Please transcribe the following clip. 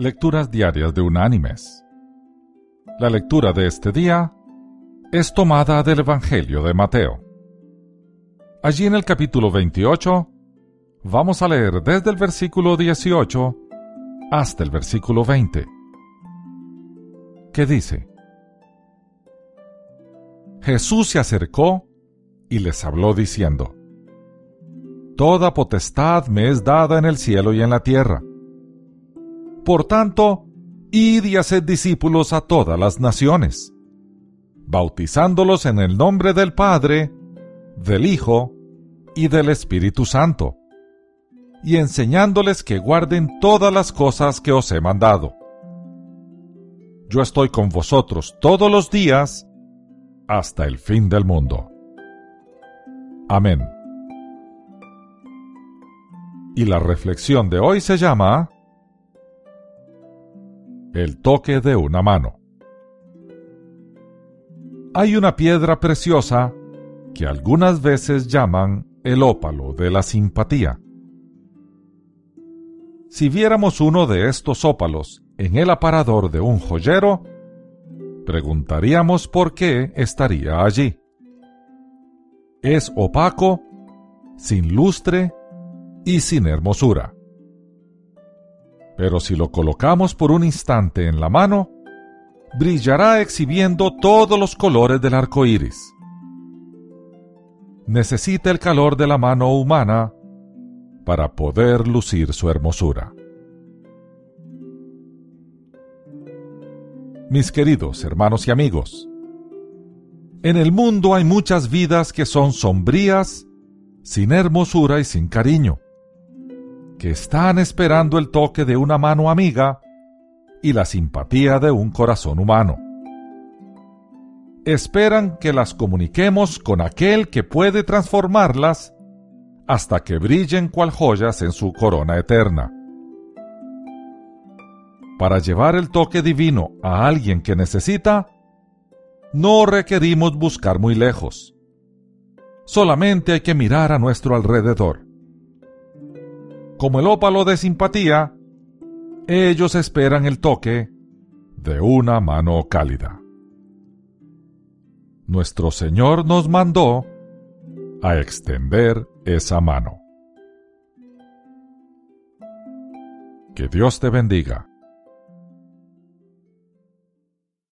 Lecturas Diarias de Unánimes. La lectura de este día es tomada del Evangelio de Mateo. Allí en el capítulo 28 vamos a leer desde el versículo 18 hasta el versículo 20, que dice, Jesús se acercó y les habló diciendo, Toda potestad me es dada en el cielo y en la tierra. Por tanto, id y haced discípulos a todas las naciones, bautizándolos en el nombre del Padre, del Hijo y del Espíritu Santo, y enseñándoles que guarden todas las cosas que os he mandado. Yo estoy con vosotros todos los días hasta el fin del mundo. Amén. Y la reflexión de hoy se llama el toque de una mano. Hay una piedra preciosa que algunas veces llaman el ópalo de la simpatía. Si viéramos uno de estos ópalos en el aparador de un joyero, preguntaríamos por qué estaría allí. Es opaco, sin lustre y sin hermosura pero si lo colocamos por un instante en la mano, brillará exhibiendo todos los colores del arco iris. Necesita el calor de la mano humana para poder lucir su hermosura. Mis queridos hermanos y amigos, en el mundo hay muchas vidas que son sombrías, sin hermosura y sin cariño que están esperando el toque de una mano amiga y la simpatía de un corazón humano. Esperan que las comuniquemos con aquel que puede transformarlas hasta que brillen cual joyas en su corona eterna. Para llevar el toque divino a alguien que necesita, no requerimos buscar muy lejos. Solamente hay que mirar a nuestro alrededor como el ópalo de simpatía, ellos esperan el toque de una mano cálida. Nuestro Señor nos mandó a extender esa mano. Que Dios te bendiga.